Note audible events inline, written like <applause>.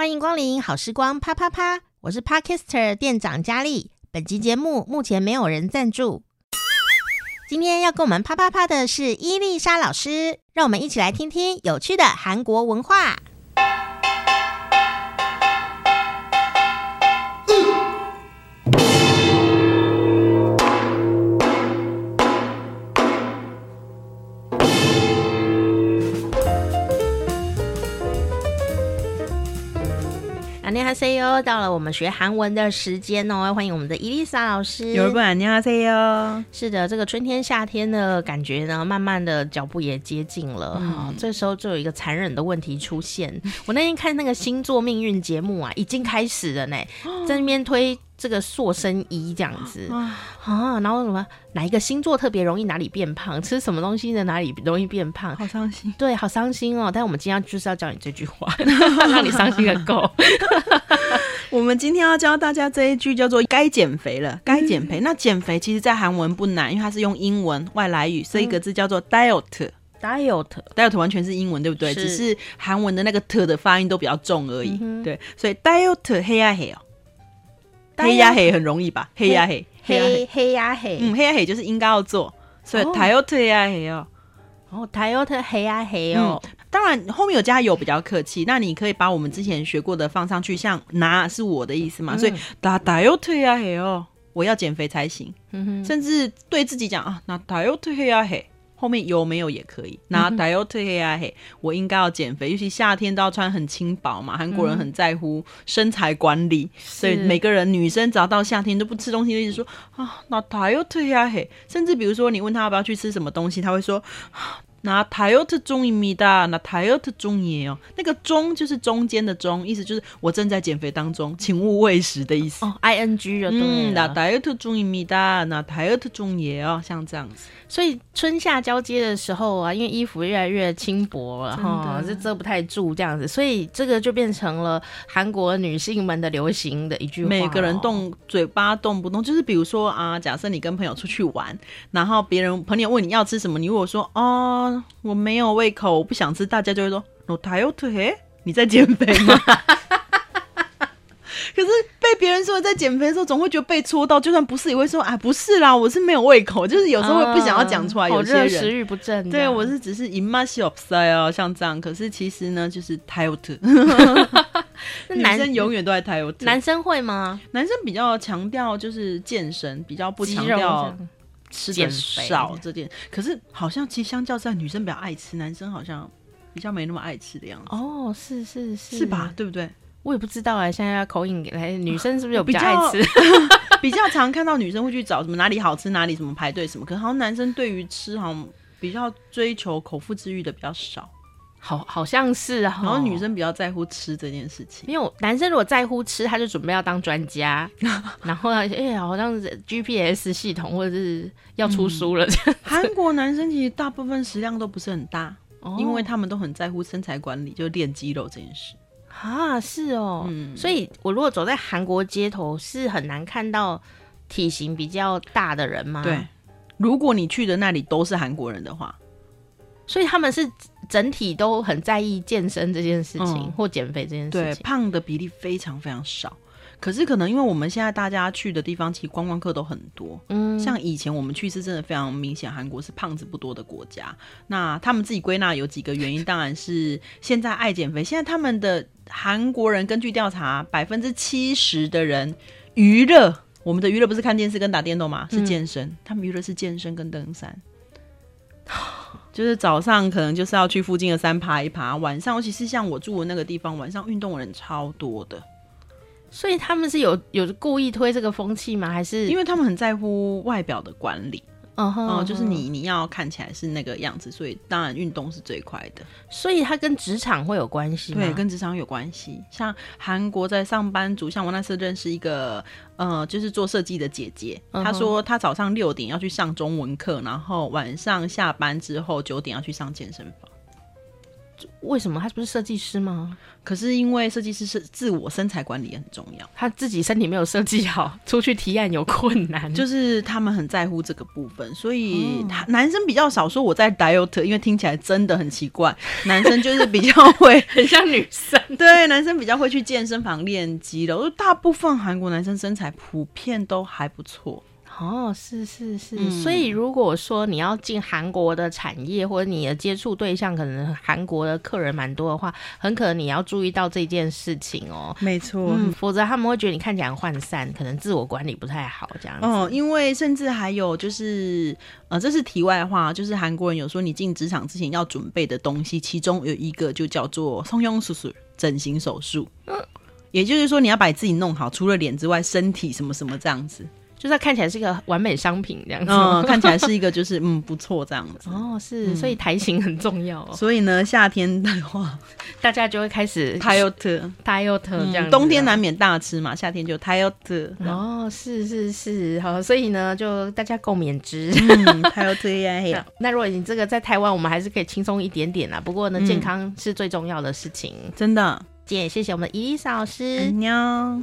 欢迎光临好时光啪啪啪，我是 Parkister 店长佳丽。本集节目目前没有人赞助。今天要跟我们啪啪啪的是伊丽莎老师，让我们一起来听听有趣的韩国文化。안녕하세요，到了我们学韩文的时间哦，欢迎我们的伊丽莎老师。有人问，안녕하세요。是的，这个春天夏天的感觉呢，慢慢的脚步也接近了。哈、嗯，这时候就有一个残忍的问题出现。我那天看那个星座命运节目啊，已经开始了呢，在那边推。 这个塑身衣这样子啊，然后什么哪一个星座特别容易哪里变胖？吃什么东西的哪里容易变胖？好伤心，对，好伤心哦。但我们今天就是要教你这句话，<laughs> <laughs> 让你伤心个够。<laughs> 我们今天要教大家这一句叫做“该减肥了”，该减肥。那减肥其实在韩文不难，因为它是用英文外来语，所以一个字叫做 diet，diet，diet 完全是英文，对不对？只是韩文的那个 t 的发音都比较重而已。对，所以 diet 黑啊黑哦。黑呀黑很容易吧？黑呀黑，黑黑呀黑，嗯，黑呀黑就是应该要做，所以台欧特黑呀黑哦，哦，台欧特黑呀黑哦。当然后面有加油比较客气，那你可以把我们之前学过的放上去，像拿是我的意思嘛，所以打台欧特黑呀黑哦，我要减肥才行，甚至对自己讲啊，那台欧特黑呀黑。后面有没有也可以。那 diet 黑呀嘿，我应该要减肥，尤其夏天都要穿很轻薄嘛。韩国人很在乎身材管理，嗯、所以每个人女生只要到夏天都不吃东西，就一直说啊，那 diet 黑呀嘿。甚至比如说你问他要不要去吃什么东西，他会说。那다이어트중입니다。那다이어트중이에요。那个中就是中间的中，意思就是我正在减肥当中，请勿喂食的意思。哦，I N G 了。嗯，那다이어트중입니다。那다이어트중이에요。像这样子。所以春夏交接的时候啊，因为衣服越来越轻薄了哈，就遮不太住这样子，所以这个就变成了韩国女性们的流行的一句话。每个人动嘴巴动不动，就是比如说啊，假设你跟朋友出去玩，然后别人朋友问你要吃什么，你如果说哦。 我没有胃口，我不想吃，大家就会说 “no diet”，你在减肥吗？<laughs> 可是被别人说在减肥的时候，总会觉得被戳到，就算不是也会说啊，不是啦，我是没有胃口，就是有时候会不想要讲出来。有些人食欲不振，对，我是只是 of style 哦，像这样。可是其实呢，就是 tired。女生永远都在 tired。男生会吗？男生比较强调就是健身，比较不强调。吃的少这点，可是好像其实相较在女生比较爱吃，男生好像比较没那么爱吃的样子。哦，是是是，是吧？对不对？我也不知道哎，现在要口音来，女生是不是有比较爱吃？比较，比较常看到女生会去找什么哪里好吃，哪里什么排队什么，可是好像男生对于吃好像比较追求口腹之欲的比较少。好，好像是啊。然后女生比较在乎吃这件事情，因为男生如果在乎吃，他就准备要当专家。<laughs> 然后呢哎呀，好像是 GPS 系统或者是要出书了。嗯、韩国男生其实大部分食量都不是很大，哦、因为他们都很在乎身材管理，就练肌肉这件事。啊，是哦。嗯，所以我如果走在韩国街头，是很难看到体型比较大的人吗？对，如果你去的那里都是韩国人的话。所以他们是整体都很在意健身这件事情，嗯、或减肥这件事情。对，胖的比例非常非常少。可是可能因为我们现在大家去的地方，其实观光客都很多。嗯，像以前我们去是真的非常明显，韩国是胖子不多的国家。那他们自己归纳有几个原因，当然是现在爱减肥。现在他们的韩国人根据调查，百分之七十的人娱乐，我们的娱乐不是看电视跟打电动吗？是健身。嗯、他们娱乐是健身跟登山。<laughs> 就是早上可能就是要去附近的山爬一爬，晚上尤其是像我住的那个地方，晚上运动的人超多的，所以他们是有有故意推这个风气吗？还是因为他们很在乎外表的管理？哦、uh huh, 嗯，就是你你要看起来是那个样子，所以当然运动是最快的。所以它跟职场会有关系吗？对，跟职场有关系。像韩国在上班族，像我那次认识一个，呃，就是做设计的姐姐，她、uh huh. 说她早上六点要去上中文课，然后晚上下班之后九点要去上健身房。为什么？他不是设计师吗？可是因为设计师是自我身材管理也很重要，他自己身体没有设计好，<laughs> 出去提案有困难，就是他们很在乎这个部分，所以他男生比较少说我在 diet，因为听起来真的很奇怪，<laughs> 男生就是比较会 <laughs> 很像女生，对，男生比较会去健身房练肌肉，大部分韩国男生身材普遍都还不错。哦，是是是，所以如果说你要进韩国的产业，或者你的接触对象可能韩国的客人蛮多的话，很可能你要注意到这件事情哦。没错，嗯，否则他们会觉得你看起来很涣散，可能自我管理不太好这样子。哦，因为甚至还有就是，呃，这是题外话，就是韩国人有说你进职场之前要准备的东西，其中有一个就叫做松庸叔叔整形手术。嗯。也就是说，你要把自己弄好，除了脸之外，身体什么什么这样子。就是看起来是一个完美商品这样子，嗯，看起来是一个就是嗯不错这样子。<laughs> 哦，是，所以台型很重要哦。所以呢，夏天的话，大家就会开始泰欧特，泰欧特这样。冬天难免大吃嘛，夏天就泰欧特。哦，是是是，好，所以呢，就大家共勉之。泰欧特呀，那如果你这个在台湾，我们还是可以轻松一点点啦。不过呢，健康是最重要的事情，真的。今天也谢谢我们的伊丽莎老师。喵。